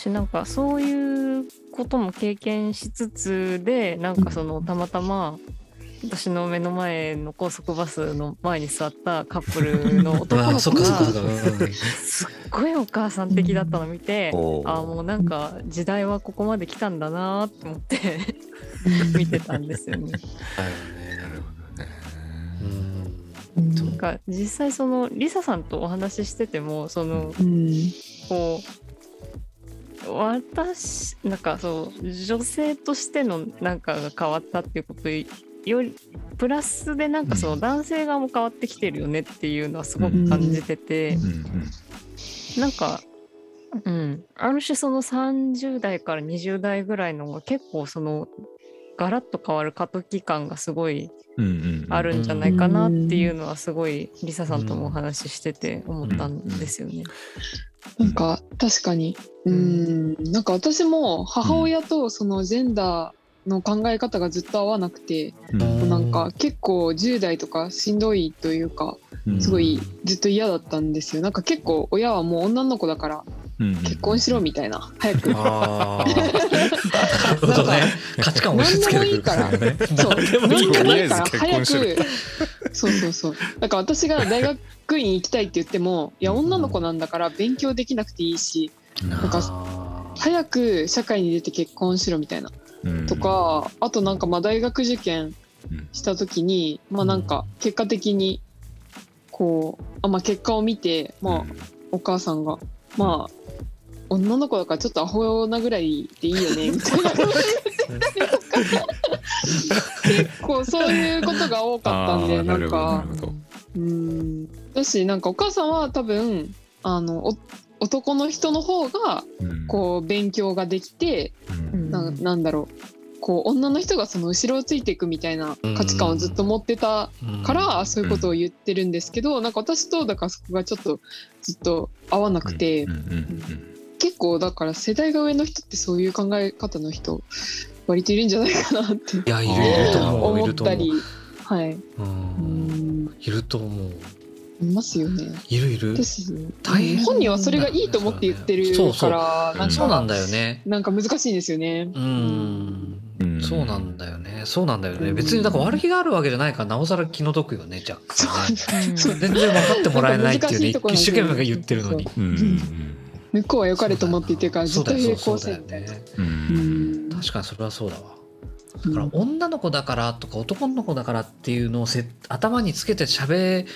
私なんかそういうことも経験しつつでなんかそのたまたま私の目の前の高速バスの前に座ったカップルの 男の子がすっごいお母さん的だったの見て、おーあもうなんか時代はここまで来たんだなって思って 見てたんですよね。なるね。ほどね。うん。なんか実際そのリサさんとお話ししててもそのうん。こう私なんかそう女性としてのなんかが変わったっていうことよりプラスでなんかその男性側も変わってきてるよねっていうのはすごく感じてて、うなんか、うん、ある種その30代から20代ぐらいのが結構そのガラッと変わる過渡期間がすごいあるんじゃないかなっていうのはすごいリサさんともお話ししてて思ったんですよね。なんか確かに。うん。なんか私も母親とそのジェンダーの考え方がずっと合わなくて、うん。なんか結構10代とかしんどいというかうん。すごいずっと嫌だったんですよ。なんか結構親はもう女の子だからうん結婚しろみたいな。早く。ああ。なるほどね。価値観を押し付けてくるから。ね。そう何でもいいから。何でもいいから。とりあえず結早くそうそうそう。だから私が大学院行きたいって言ってもいや女の子なんだから勉強できなくていいし。なんか早く社会に出て結婚しろみたいな。うん。とかあとなんかまあ大学受験した時にまあなんか結果的にこうあまあ結果を見てまあお母さんがまあ女の子だからちょっとアホなぐらいでいいよね みたいな。結構そういうことが多かったんでなんか。うん。だしなんかお母さんは多分あのお男の人の方がうん。こう勉強ができてうん。ななんだろう。こう女の人がその後ろをついていくみたいな価値観をずっと持ってたからそういうことを言ってるんですけどなんか私とだからそこがちょっとずっと合わなくて結構だから世代が上の人ってそういう考え方の人割といるんじゃないかなって。いやいるいると思う。い思ったりはい。うん。うん。いると思う。いますよね。いるいる。です大変本人はそれがいいと思って言ってるからなんかそうなんだよね。なんか難しいんですよね。うん。うん。そうなんだよね。そうなんだよね。うん。別にだから悪気があるわけじゃないからなおさら気の毒よね若干ね。うんそう。全然分かってもらえないっていうね 一生懸命言ってるのに向こうは良かれと思って言ってるからずっと平行線みたいな。確かにそれはそうだわ。だから女の子だからとか男の子だからっていうのをせ頭につけて喋っ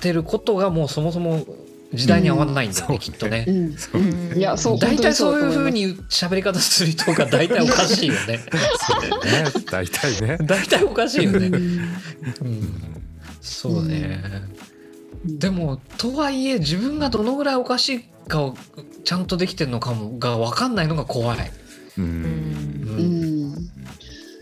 てることがもうそもそも時代に合わないんだよね、うんきっとね。う。ん。いやそう大体そういうふう本に喋り方する人が大体おかしいよね。そうね。大体ね。大体おかしいよね。うん。そうね。うんでもとはいえ自分がどのぐらいおかしいかをちゃんとできてるのかもが分かんないのが怖い。ううんうんうん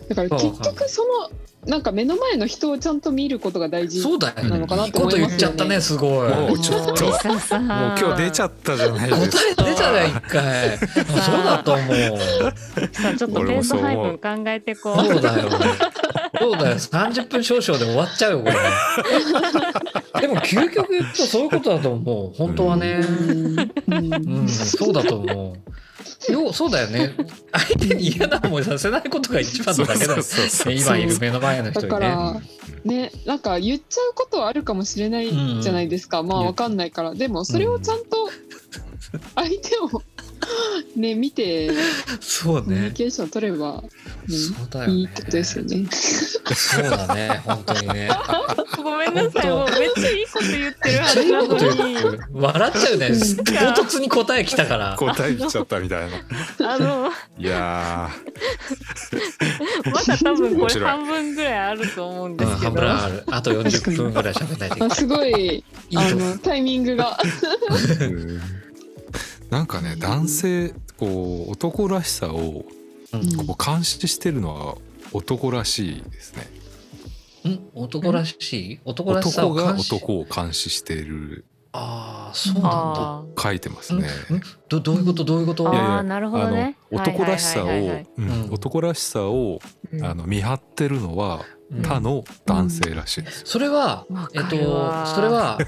だから結局そのなんか目の前の人をちゃんと見ることが大事そうだよね。なのかないといこと思いますよね言っちゃったねすごい。もうちょっともう今日出ちゃったじゃない答ですかえ出たね一回。そうだと思う。さあちょっとペース配分考えてこう。そうだよね。そうだよ。30分少々で終わっちゃうよ、これね。でも、究極言うとそういうことだと思う。本当はね。うんうん、そうだと思う。よう、そうだよね。相手に嫌な思いさせないことが一番のだけだよそうそうそうね。今いる目の前の人だにね。からねなんか言っちゃうことはあるかもしれないじゃないですか、まあわかんないからでもそれをちゃんと相手をね見てそうコミュニね。ケーション取れば、ねそうだよね。いいってことですよね。そうだね。本当にね。ごめんなさい、もうめっちゃいいこと言ってるはずなのに。笑っちゃうね。うん唐突に答え来たから。答え来ちゃったみたいなあの、いやまだ多分これ半分ぐらいあると思うんうん、ですけど。半分ある。あと40分ぐらい喋んないといけない。あすごいいいとあのタイミングがなんかね男性こう男らしさをうん。こう監視してるのは男らしいですね。ん？男らしい？男らしさ男がを監視？男を監視している。あああそうなんだ。あ書いてますね。どどういうこと？どういうこと？あいやいやーなるほどね。あの男らしさを男らしさをうん。あの見張ってるのはうん他の男性らしいですよ。それはわ。えっとそれは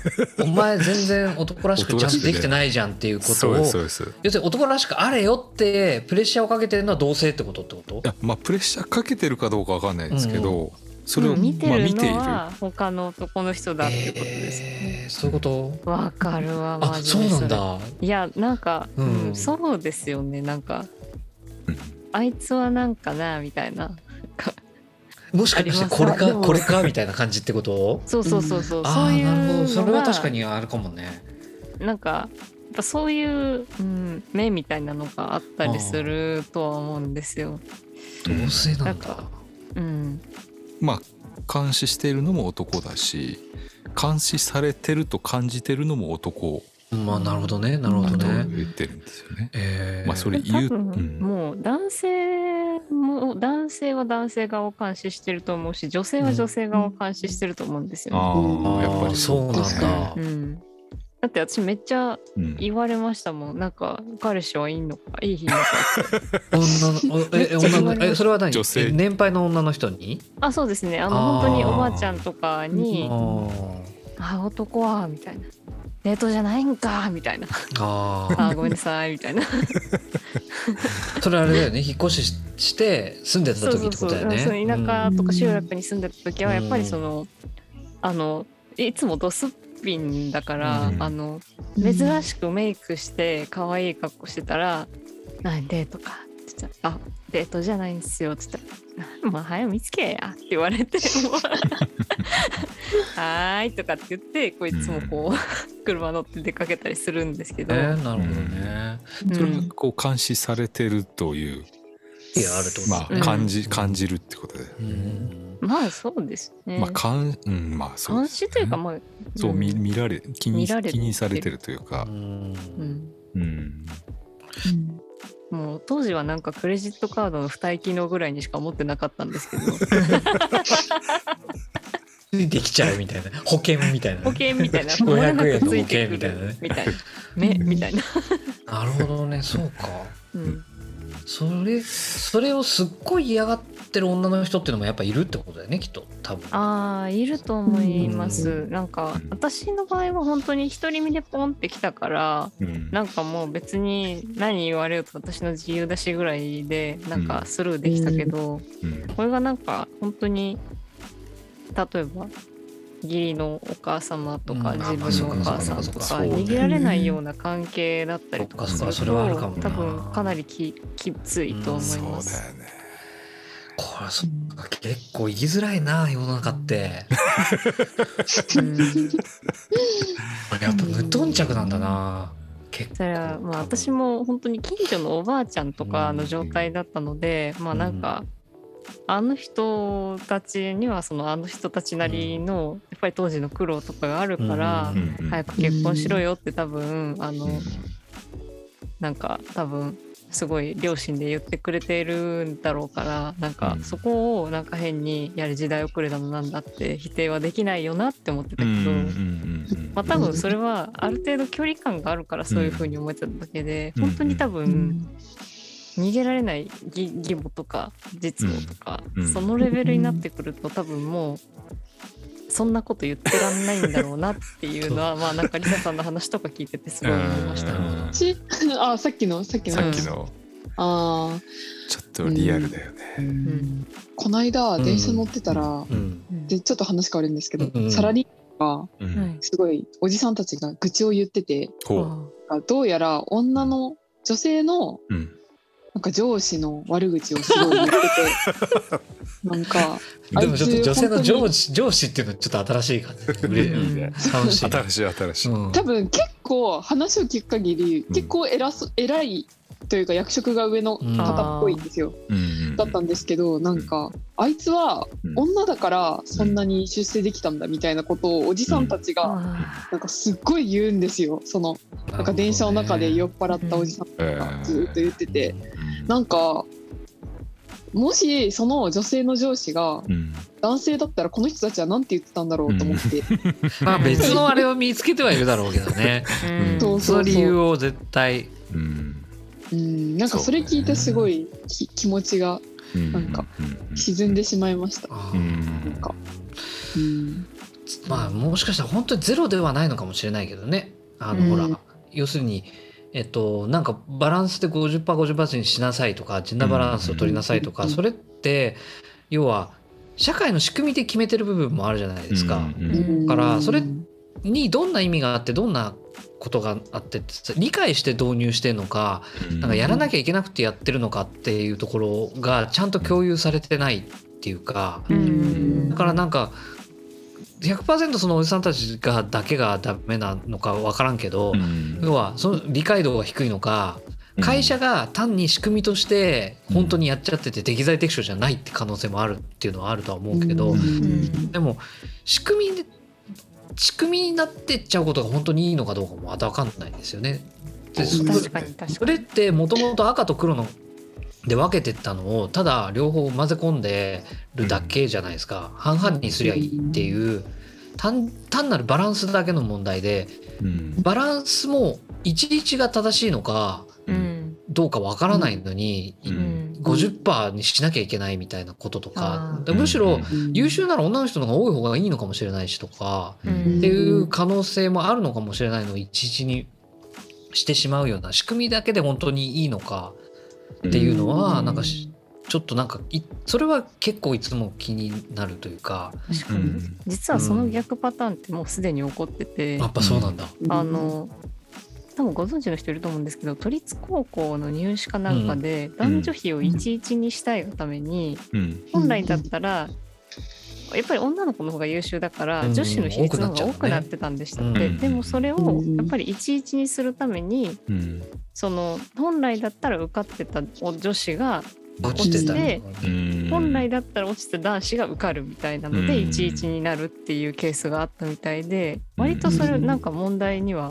お前全然男らしくちゃんとできてないじゃんっていうことを要するに男らしくあれよってプレッシャーをかけてるのは同性ってことってこと？やまあプレッシャーかけてるかどうかわかんないですけど、それをうん。見てまある見ている。のは他の男の人だっていうことですよね。えーそういうこと？わかるわあマジでそうなんれだ。いやなんか、ううんんそうですよね。なんかうん。あいつはなんかなみたいなもしかしてこれかこれかみたいな感じってこと？そうそうそうそう、あそういうあなるほど。のそれはが確かにあるかもね。なんかやっぱそういう、うん、目みたいなのがあったりするとは思うんですよ。同性なんだ。なんかうん、まあ監視しているのも男だし監視されてると感じてるのも男まあなるほどね。なるほどね。言ってるんですよね。えー。まあそれ言う、もう男性も男性は男性側を監視してると思うし女性は女性側を監視してると思うんですよね。ああやっぱりそうなんだ。うん、だって私めっちゃうん。言われましたもん。なんか彼氏はいいのかいいのか。女のええ女のえそれは何？女性。え年配の女の人に？あそうですね。あの本当におばあちゃんとかにあ「あ男は」みたいな「デートじゃないんか」みたいな「あー。あーごめんなさい」みたいな。それあれだよね。引っ越ししして住んでた時ってことだよね。そう田舎とか集落に住んでた時はやっぱりそのあのいつもドスッピンだから、うん。あの珍しくメイクして可愛い格好してたら「何デートか」って言ったら「あデートじゃないんですよ」って。言ったら「まあ早く見つけや」って言われて。はーい」とかって言ってこういつもこう車乗って出かけたりするんですけど、えーなるほどね。それがうんこう監視されてるといういやあるとまあうん。感じ感じるってことで、うん。まあそうですね。まあかんうんまあそう監ですね。視というかまあそう見見られ気に見られてる。気にされてるというか。う、ん。うん。うん、もう当時はなんかクレジットカードの付帯機能ぐらいにしか思ってなかったんですけど。ついてきちゃうみたいな。保険みたいな。保険みたいな。500円の保険みたいなね。みたいな。目みたいな、なるほどね。そうか。うん、それそれをすっごい嫌がってる女の人っていうのもやっぱいるってことだよねきっと。多分。ああいると思います、うなんかうん私の場合は本当に独り身でポンってきたからうん。なんかもう別に何言われようと私の自由だしぐらいでなんかスルーできたけど、うん。これがなんか本当に例えば義理のお母様とかうん。自分のお母さんとかあまあそうか逃げられないような関係だったりとかするそっかそれはあるかも多分かなりききついと思そだよいうます。ね。これそっか結構生きづらいな世の中って。うん。やっぱ無頓着なんだな。結構。それはまあ私も本当に近所のおばあちゃんとかの状態だったので、まあなんか、あの人たちにはそのあの人たちなりのやっぱり当時の苦労とかがあるから、早く結婚しろよって多分あの、うん。なんか多分すごい両親で言ってくれてるんだろうからなんかうん。そこをなんか変にやる時代遅れだのなんだって否定はできないよなって思ってたけど、まあ多分それはある程度距離感があるからそういうふうに思えただけで、うん本当に多分、うん逃げられない義義母とか実母とか、うん。そのレベルになってくると多分もうそんなこと言ってらんないんだろうなっていうのはまあなんかリサさんの話とか聞いててすごい思いました。うん。しあさっきのさっきの。さっきの。あー。ちょっとリアルだよね。ん。この間電車乗ってたら、うん。でちょっと話変わるんですけど、うんサラリーマンがすごいおじさんたちが愚痴を言っててどうやら女の女性のう。うん。なんか上司の悪口をすごい言ってて なんかでもちょっと女性の上司上司っていうのはちょっと新しい感じうれうんいいね楽しい。新しい新しい。うん。多分結構話を聞く限り、うん。結構偉そ偉いというか役職が上の方っぽいんですよ、うんうんだったんですけどなんか、あいつはうん。女だからそんなに出世できたんだみたいなことをおじさんたちがあなんかすっごい言うんですよ。そのなんか電車の中で酔っ払ったおじさんえがずっと言ってて、うん。なんかもしその女性の上司がうん。男性だったらこの人たちは何て言ってたんだろうと思って、まあ別のあれを見つけてはいるだろうけどね。うん。その理由を絶対。うんうん、なんかそれ聞いてすごいき気持ちがうんなんかうん。沈んでしまいました。なんか、うん、まあもしかしたら本当にゼロではないのかもしれないけどね。あの、うん。ほら要するにえっとなんかバランスで 50%50% にしなさいとかジェンダーバランスを取りなさいとか、うんそれって要は社会の仕組みで決めてる部分もあるじゃないですか。からそれにどんな意味があってどんなことがあって理解して導入してるのかなんかやらなきゃいけなくてやってるのかっていうところがちゃんと共有されてないっていうかうん。だからなんか100%そのおじさんたちがだけがダメなのか分からんけど、うん。要はその理解度が低いのか会社が単に仕組みとして本当にやっちゃってて適材適所じゃないって可能性もあるっていうのはあるとは思うけど、うん。でも仕組みで仕組みになってっちゃうことが本当にいいのかどうかもまた分かんないですよね。でそう確かに確かに。それってもともと赤と黒ので分けてったのをただ両方混ぜ込んでるだけじゃないですか、半々にすりゃいいっていう単単なるバランスだけの問題でうん。バランスも11が正しいのかうん。どうか分からないのに、ううんん50%にしなきゃいけないみたいなこととか。あーでむしろうん優秀なら女の人の方が多い方がいいのかもしれないしとか。うん。っていう可能性もあるのかもしれないのを11にしてしまうような仕組みだけで本当にいいのか。っていうのはなんかしちょっとなんかいそれは結構いつも気になるというか。確かに。うん。実はその逆パターンってもうすでに起こってて、やっぱそうなんだ。あの多分ご存知の人いると思うんですけど都立高校の入試かなんかで男女比を11にしたいがためにうん。本来だったらやっぱり女の子の方が優秀だからうん。女子の比率の方が多くなってたんでしたって、うん。でもそれをうん。やっぱり11にするためにうんその本来だったら受かってた女子が落ちて本来だったら落ちて男子が受かるみたいなのでうん。11になるっていうケースがあったみたいで割とそれうんなんか問題には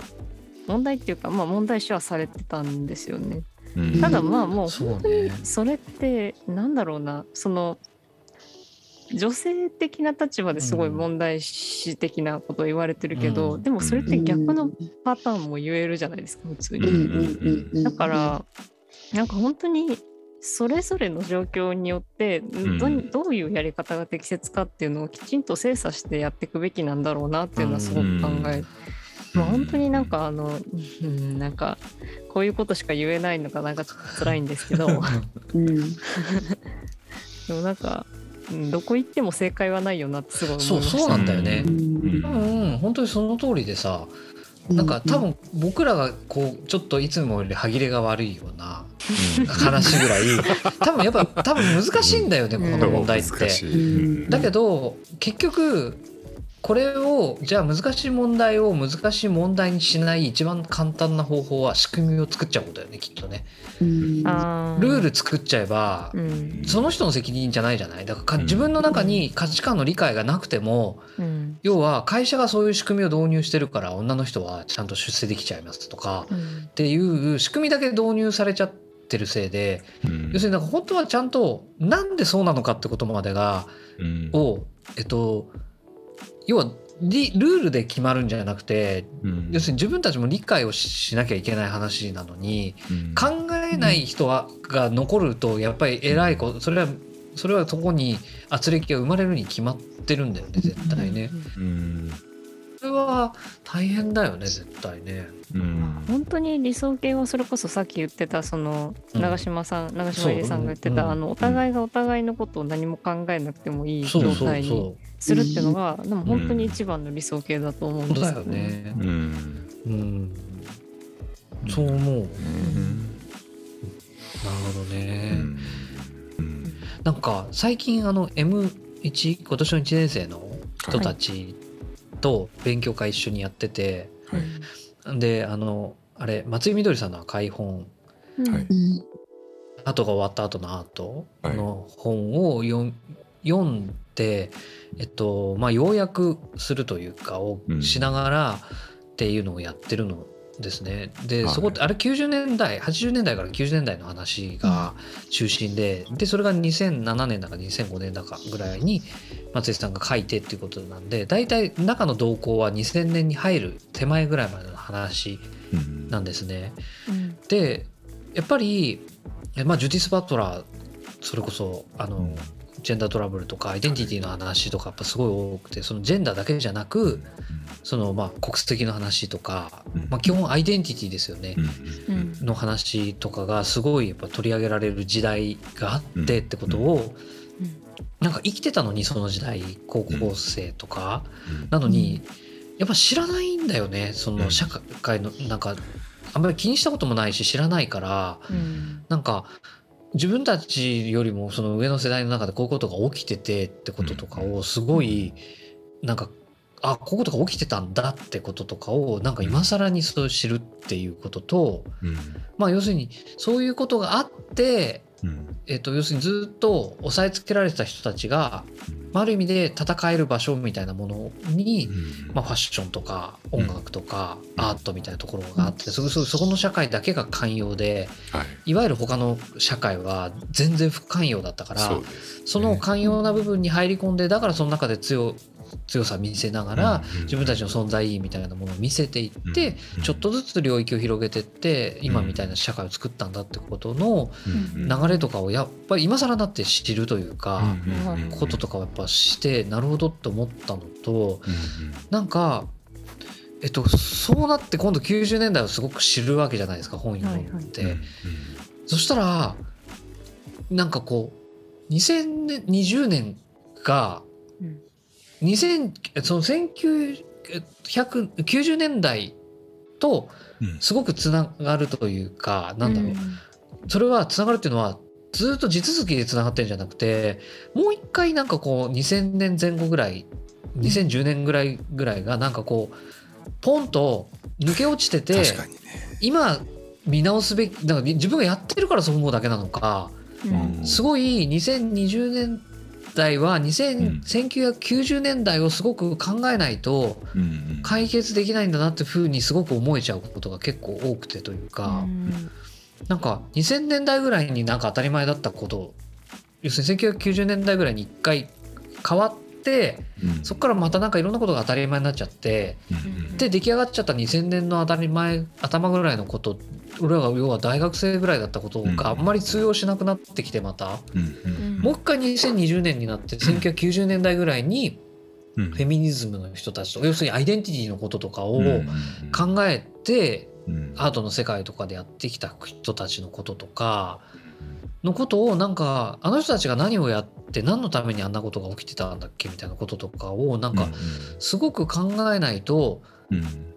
問題っていうかまあ問題視はされてたんですよね。うん。ただまあもう本当にねそれってなんだろうなその女性的な立場ですごい問題視的なことを言われてるけど、うん。でもそれって逆のパターンも言えるじゃないですか普通うん。に。うん。だからなんか本当にそれぞれの状況によってんどどういうやり方が適切かっていうのをきちんと精査してやっていくべきなんだろうなっていうのはすごく考えまあ本当になんかあの、うん、なんかこういうことしか言えないのがなんかちょっと辛いんですけど。うん。でもなんか、うんどこ行っても正解はないよなってすごい思いました。そうそうなんだよね。うん。多分本当にその通りでさなんか多分僕らがこうちょっといつもより歯切れが悪いような話ぐらい多分やっぱ多分難しいんだよねうん。この問題って。だけど結局これをじゃあ難しい問題を難しい問題にしない一番簡単な方法は仕組みを作っちゃうことだよねきっとね。ルール作っちゃえばうん。その人の責任じゃないじゃない。だからかうん。自分の中に価値観の理解がなくてもうん。要は会社がそういう仕組みを導入してるから女の人はちゃんと出世できちゃいますとかうん。っていう仕組みだけ導入されちゃってるせいでうん。要するになんか本当はちゃんとなんでそうなのかってことまでがうん。をえっと要はリルールで決まるんじゃなくてうん。要するに自分たちも理解をしなきゃいけない話なのにうん。考えない人はが残るとやっぱり偉いことそれはそれはそこに圧力が生まれるに決まってるんだよね絶対ね。うん。それは大変だよね絶対ね。うん本当に理想形はそれこそさっき言ってたそのうん長嶋さん、長嶋入江さんが言ってた、そうあのお互いがお互いのことを何も考えなくてもいいそうそう状態にそするっていうのがでも本当に一番の理想形だと思うんう。ですだよねう。んうん。そう思う。なるうんほどうね。んうんなんか最近あの M1 今年の1年生の人たちと勉強会一緒にやってて、はい。であのあれ松井みどりさんの赤い本。うん。はい。アートが終わった後のアートはい。の本を読ん読んで、えっとまあ、要約するというかをうん。しながらっていうのをやってるのですね。で、はい。そこってあれ90年代80年代から90年代の話が中心で、でそれが2007年だか2005年だかぐらいに松井さんが書いてっていうことなんで大体中の動向は2000年に入る手前ぐらいまでの話うん。なんですね。うん。でやっぱり、えまあ、ジュディス・バトラーそれこそあの、うんジェンダートラブルとかアイデンティティの話とかやっぱすごい多くてそのジェンダーだけじゃなくそのまあ国籍の話とか、うん。まあ、基本アイデンティティですよねの話とかがすごいやっぱ取り上げられる時代があってってことを、なんか生きてたのにその時代高校生とか、なのに、やっぱ知らないんだよね。その社会のなんかあんまり気にしたこともないし知らないからうん。なんか自分たちよりもその上の世代の中でこういうことが起きててってこととかをすごいなんかあこういうことが起きてたんだってこととかをなんか今更にそう知るっていうこととうん。まあ要するにそういうことがあってうん。えっと要するにずっと押さえつけられてた人たちがまあある意味で戦える場所みたいなものにうん。まあ、ファッションとか音楽とかアートみたいなところがあってそそそこの社会だけが寛容ではい。いわゆる他の社会は全然不寛容だったからそうですその寛容な部分に入り込んでだからその中で強強さ見せながらうん自分たちの存在意義みたいなものを見せていってうんちょっとずつ領域を広げていって今みたいな社会を作ったんだってことのうん流れとかをやっぱり今更だって知るというかこととかをやっぱしてなるほどって思ったのとなんか、えっと、そうなって今度90年代をすごく知るわけじゃないですか本読んで、うんそしたらなんかこう2020年がうん2000その1990年代とうん。すごくつながるというかなんだろう、それはつながるっていうのはずっと地続きでつながってるんじゃなくてもう一回なんかこう2000年前後ぐらい2010年ぐらいぐらいがなんかこうポンと抜け落ちててね。今見直すべきなんか自分がやってるからそう思うだけなのかうん。すごい2020年代は2000うん。1990年代をすごく考えないと解決できないんだなってふうにすごく思えちゃうことが結構多くてというか。うん。なんか2000年代ぐらいになんか当たり前だったこと要するに1990年代ぐらいに一回変わってうん。そこからまたなんかいろんなことが当たり前になっちゃってうんで出来上がっちゃった2000年の当たり前頭ぐらいのこと俺らが要は大学生ぐらいだったことがあんまり通用しなくなってきてまた。うんうん。もう一回2020年になって1990年代ぐらいにうん。フェミニズムの人たちと要するにアイデンティティのこととかを考えてうん。アートの世界とかでやってきた人たちのこととかのことをなんかあの人たちが何をやって何のためにあんなことが起きてたんだっけみたいなこととかをなんかすごく考えないとうん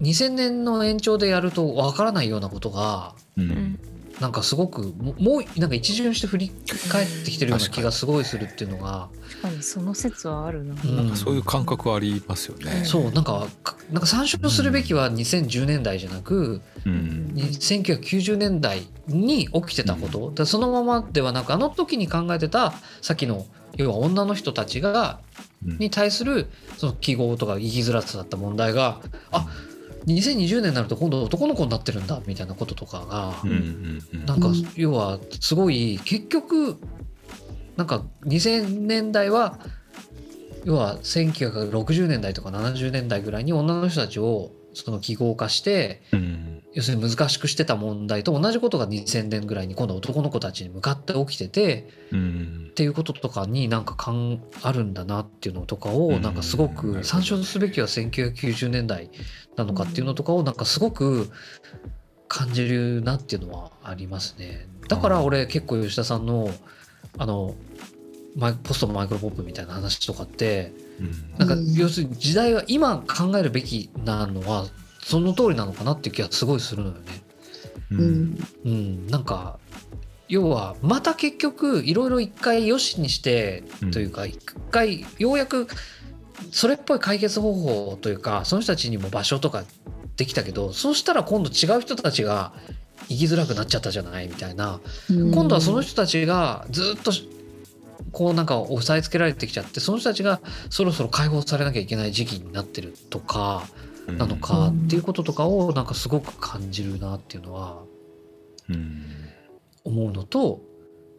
2000年の延長でやるとわからないようなことがうん。うんうんなんかすごくももうなんか一巡して振り返ってきてるような気がすごいするっていうのが、確かにその説はあるな。うん。なんかそういう感覚はありますよね。そうなんかかなんか参照するべきは2010年代じゃなくうん。に1990年代に起きてたこと、だからそのままではなくあの時に考えてたさっきの要は女の人たちがうん。に対するその記号とか生きづらさだった問題があ2020年になると今度男の子になってるんだみたいなこととかが、うんうんうん。なんかうん要はすごい結局なんか2000年代は要は1960年代とか70年代ぐらいに女の人たちをその記号化してうん要するに難しくしてた問題と同じことが2000年ぐらいに今度は男の子たちに向かって起きててうん。っていうこととかになんか感あるんだなっていうのとかうん。をなんかすごく参照すべきは1990年代なのかっていうのとかをなんかすごく感じるなっていうのはありますね。だから俺結構吉田さんのあのマイポストマイクロポップみたいな話とかってうん。なんかうん要するに時代は今考えるべきなのはその通りなのかなっていう気がすごいするのよね。ううん。んうん、なんか要はまた結局いろいろ一回よしにしてうん。というか一回ようやくそれっぽい解決方法というかその人たちにも場所とかできたけどそうしたら今度違う人たちが生きづらくなっちゃったじゃない？みたいな。うん。今度はその人たちがずっとこうなんか押さえつけられてきちゃってその人たちがそろそろ解放されなきゃいけない時期になってるとかなのかっていうこととかをなんかすごく感じるなっていうのはうん。思うのと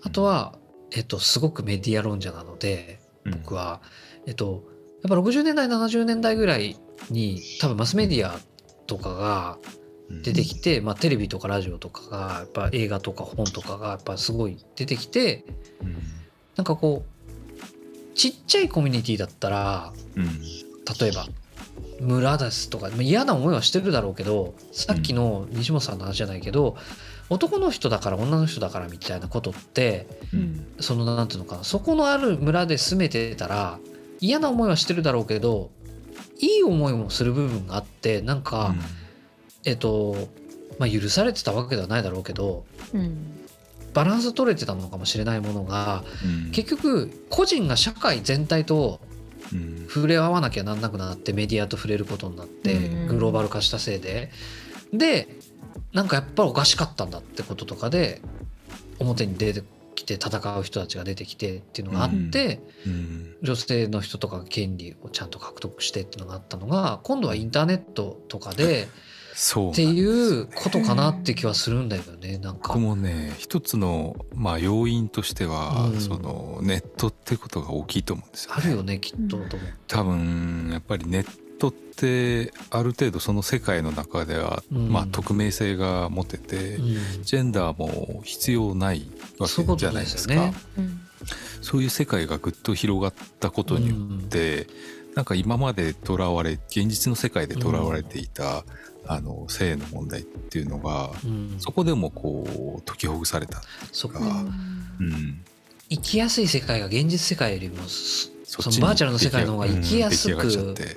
あとは、えっと、すごくメディア論者なので僕は、えっと、やっぱ60年代70年代ぐらいに多分マスメディアとかが出てきて、まあ、テレビとかラジオとかがやっぱ映画とか本とかがやっぱすごい出てきてうん。なんかこうちっちゃいコミュニティだったらうん。例えば村ですとかまあ嫌な思いはしてるだろうけどさっきの西本さんの話じゃないけど、男の人だから女の人だからみたいなことってうん。そのなんていうのかなそこのある村で住めてたら嫌な思いはしてるだろうけどいい思いもする部分があってなんか、えっとまあ許されてたわけではないだろうけどうん。バランス取れてたのかもしれないものがうん。結局個人が社会全体とうん触れ合わなきゃなんなくなってメディアと触れることになってうん。グローバル化したせいで。でなんかやっぱりおかしかったんだってこととかで表に出てきて戦う人たちが出てきてっていうのがあって、うん。女性の人とかが権利をちゃんと獲得してっていうのがあったのが今度はインターネットとかで そうっていうことかなって気はするんだよねなんか。僕。もね一つのまあ要因としては、うん。そのネットってことが大きいと思うんですよ、ね。あるよねきっとう。多分やっぱりネットってある程度その世界の中では、うん。まあ匿名性が持てて、うん。ジェンダーも必要ないわけじゃないですか。そういう世界がぐっと広がったことによって、なんか今までとらわれ現実の世界でとらわれていた、あの性の問題っていうのがうん。そこでもこう解きほぐされた、そっかあうん、生きやすい世界が現実世界よりもそのバーチャルの世界の方が生きやすくちゃって。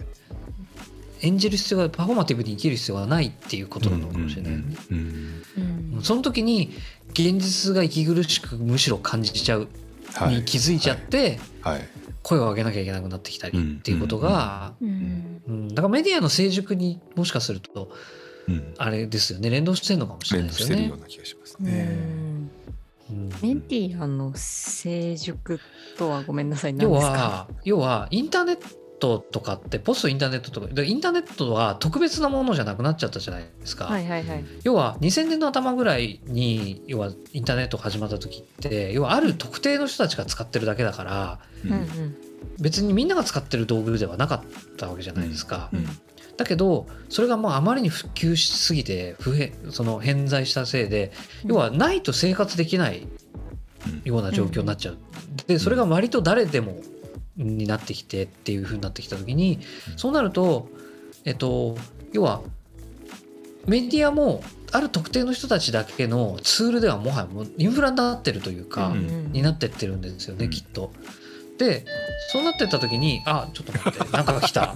演じる必要がパフォーマティブに生きる必要がないっていうことなのかもしれないよね。うん。うん。うんその時に現実が息苦しくむしろ感じちゃうはいに気づいちゃってはい声を上げなきゃいけなくなってきたりっていうことが、うん。うん、だからメディアの成熟にもしかするとうん。あれですよね。連動してるのかもしれ連ないですよね。動してるよう。な気がしますうね。メディアの成熟とはごめんなさい。要何ですか？は要はインターネットとかってポストインターネットとかでインターネットは特別なものじゃなくなっちゃったじゃないですか。はいはいはい要は2000年の頭ぐらいに要はインターネットが始まった時って要はある特定の人たちが使ってるだけだからううんん別にみんなが使ってる道具ではなかったわけじゃないですか。うんだけどそれがまああまりに普及しすぎて不変その偏在したせいで要はないと生活できないような状況になっちゃう。でそれが割と誰でもになってきてっていう風になってきた時にうん。そうなるとえっと要はメディアもある特定の人たちだけのツールではもはやもうインフラになってるというか、うん。になってってるんですよね、うん。きっと。でそうなってった時にあちょっと待ってなんかが来た。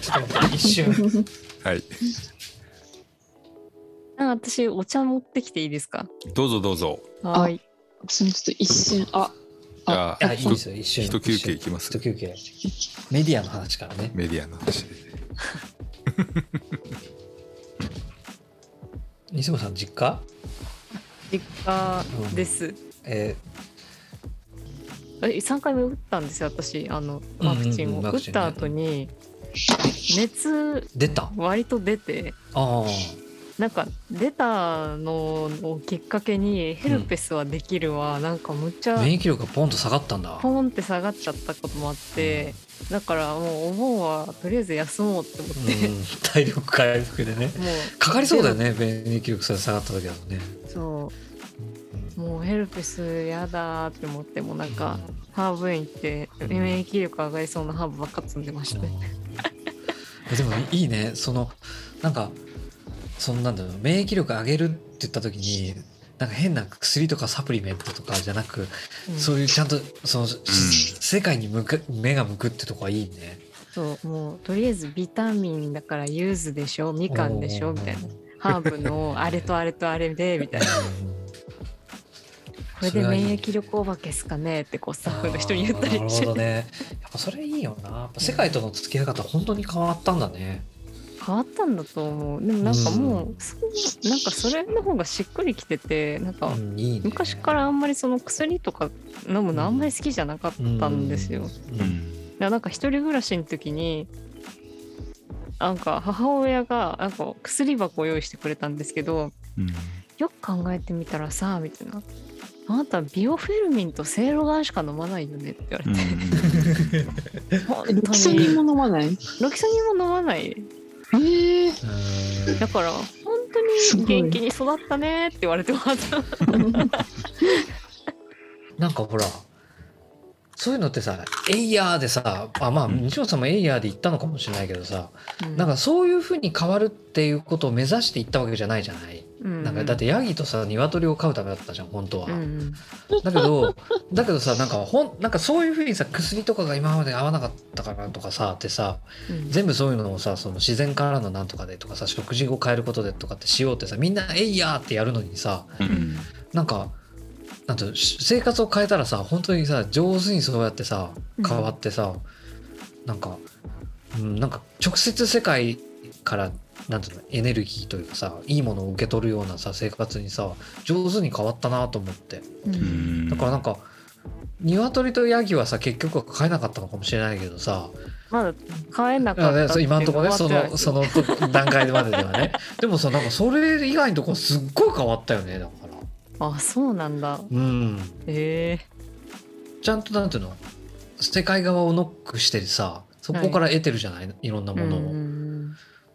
ちょっと待って 一瞬。はい。あ私お茶持ってきていいですか？どうぞどうぞ。はい。私もちょっと一瞬。あじゃああいいですよ一瞬一休憩いきます一休憩。メディアの話からね。メディアの話。で。西本さん実家？実家です、ええ3回目打ったんですよ私。あのワクチンを、うんうん打った後に熱ー出た？割と出て。ああなんか出たのをきっかけにヘルペスはできるわ、なんかむっちゃ免疫力がポンと下がったんだ。ポンって下がっちゃったこともあって、だからもうお盆はとりあえず休もうって思って、うん。体力回復でね。もうかかりそうだよね免疫力それ下がった時だとね。そう。もうヘルペスやだーって思ってもうなんか、ハーブ園行って免疫力上がりそうなハーブばっか積んでましたね。うん。でもいいね。そのなんかそんなんだろう免疫力上げるって言った時になんか変な薬とかサプリメントとかじゃなく、うん。そういうちゃんとその、世界に向く目が向くってとこはいいね。そうもうとりあえずビタミンだから柚子でしょ？みかんでしょ？みたいな。ハーブのあれとあれとあれで みたいな。これで免疫力お化けっすかねってこうスタッフの人に言ったりあーなるしてほどね。やっぱそれいいよな。やっぱ世界との付き合い方本当に変わったんだね。変わったんだと思う。でもなんかもう、そうなんかそれの方がしっくりきててなんか。昔からあんまりその薬とか飲むのあんまり好きじゃなかったんですよ。うん。いやなんか一人暮らしの時になんか母親がなんか薬箱を用意してくれたんですけどうん。よく考えてみたらさみたいな。あなたビオフェルミンとセイロガンしか飲まないよねって言われて、本ロ当キソニンにも飲まない？ロキソニンも飲まないだから本当に元気に育ったねって言われてましたなんかほらそういうのってさ「エイヤー」でさあまあうん。西本さんも「エイヤー」で言ったのかもしれないけどさ、うん。なんかそういうふうに変わるっていうことを目指していったわけじゃないじゃない。うんなんかだってヤギとさ鶏を飼うためだったじゃん本当は。うんだけど だけどさなんかほんなんかそういうふうにさ薬とかが今まで合わなかったからとかさってさうん全部そういうのをさその自然からのなんとかでとかさ食事を変えることでとかってしようってさみんな「えいや!」ってやるのにさうんなんかなんと生活を変えたらさ本当にさ上手にそうやってさうん変わってさ、なんか、うん、なんか直接世界からなんていうのエネルギーというかさいいものを受け取るようなさ生活にさ上手に変わったなと思って。うん。うんだからなんか鶏とヤギはさ結局は飼えなかったのかもしれないけどさ。まだ買えなかったっ今のところねそのそのと段階までではね。でもさなんかそれ以外のところすっごい変わったよねだから。あそうなんだ。うん。へえ。ちゃんとなんていうの世界側をノックしてさそこから得てるじゃない、い、ろんなものを、ううんん。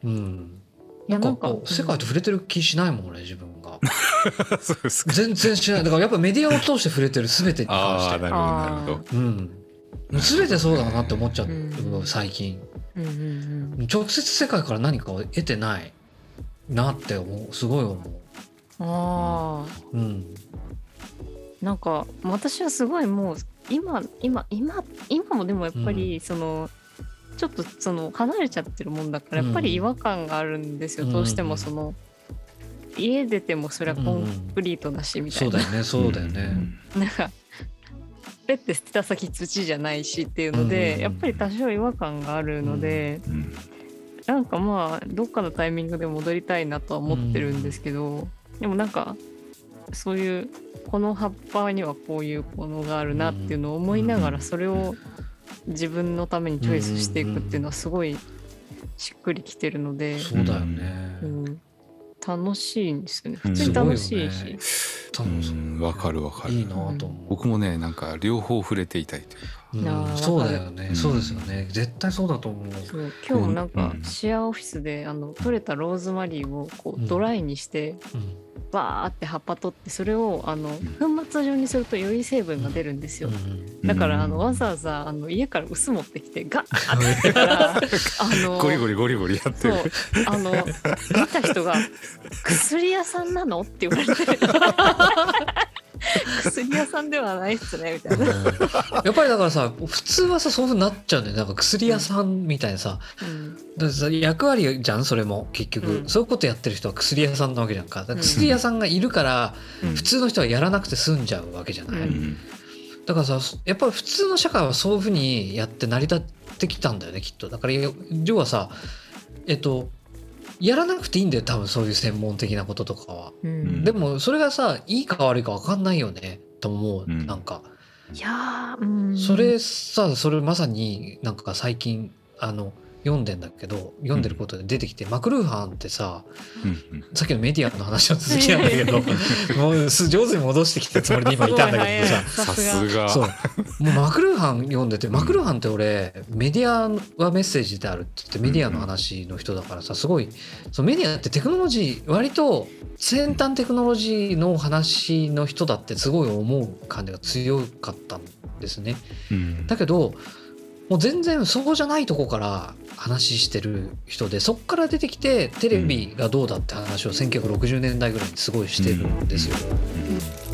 いやなんなんか世界と触れてる気しないもん俺自分が。そうですか。全然しない。だからやっぱメディアを通して触れてる全てに関してああなるほどなるほど。うん。全てそうだなって思っちゃう、うん。最近。うんうんうん。直接世界から何かを得てないなって思う。すごい思ああううん。なんか私はすごいもう今今今今もでもやっぱりその、ちょっとその離れちゃってるもんだからやっぱり違和感があるんですよ、うん。どうしてもその家出てもそりゃコンクリートだしみたいうな、そだよね。そうだよね、なんかペッて捨てた先土じゃないしっていうので、うんやっぱり多少違和感があるので、うん。なんかまあどっかのタイミングで戻りたいなとは思ってるんですけど、でもなんかそういうこの葉っぱにはこういうものがあるなっていうのを思いながらそれを自分のためにチョイスしていくっていうのはすごいしっくりきてるので、そうだよね、うん、楽しいんですよね。うん。普通に楽しいし、うん。わかるわかる。いいなと思う、僕もねなんか両方触れていたいというかうそうだよね、うん。そうですよね。絶対そうだと思う。そう。今日もなんかうん。シェアオフィスであの取れたローズマリーをこうドライにしてうん。バーって葉っぱ取ってそれをあの粉末状にするとより成分が出るんですよ。うんだからあのうん。わざわざあの家から薄持ってきてガッってやってからあのゴリゴリゴリゴリやってそうるあの 見た人が「薬屋さんなの?」って言われて薬屋さんではないっすねみたいな。やっぱりだからさ普通はさそういうふうになっちゃうんだよなんか薬屋さんみたいなさ。うん。さ役割じゃんそれも結局、うん。そういうことやってる人は薬屋さんなわけじゃんか。薬屋さんがいるから、うん。普通の人はやらなくて済んじゃうわけじゃない、うん。だからさやっぱり普通の社会はそういうふうにやって成り立ってきたんだよねきっと。だから要はさえっとやらなくていいんだよ多分そういう専門的なこととかは、うん。でもそれがさいいか悪いか分かんないよねと思う、うん。なんか。いやーうん。それさそれまさになんか最近あの読んでんだけど読んでることで出てきて、マクルーハンってさうんうん。さっきのメディアの話の続きなんだけどもうす上手に戻してきたつもりで今いたんだけどささ。さすが。そう。もうマクルーハン読んでてマクルーハンって俺メディアはメッセージであるって言ってメディアの話の人だからさすごいそうメディアってテクノロジー割と先端テクノロジーの話の人だってすごい思う感じが強かったんですね。うん。だけどもう全然そうじゃないとこから話してる人でそっから出てきてテレビがどうだって話を1960年代ぐらいにすごいしてるんですよ。うん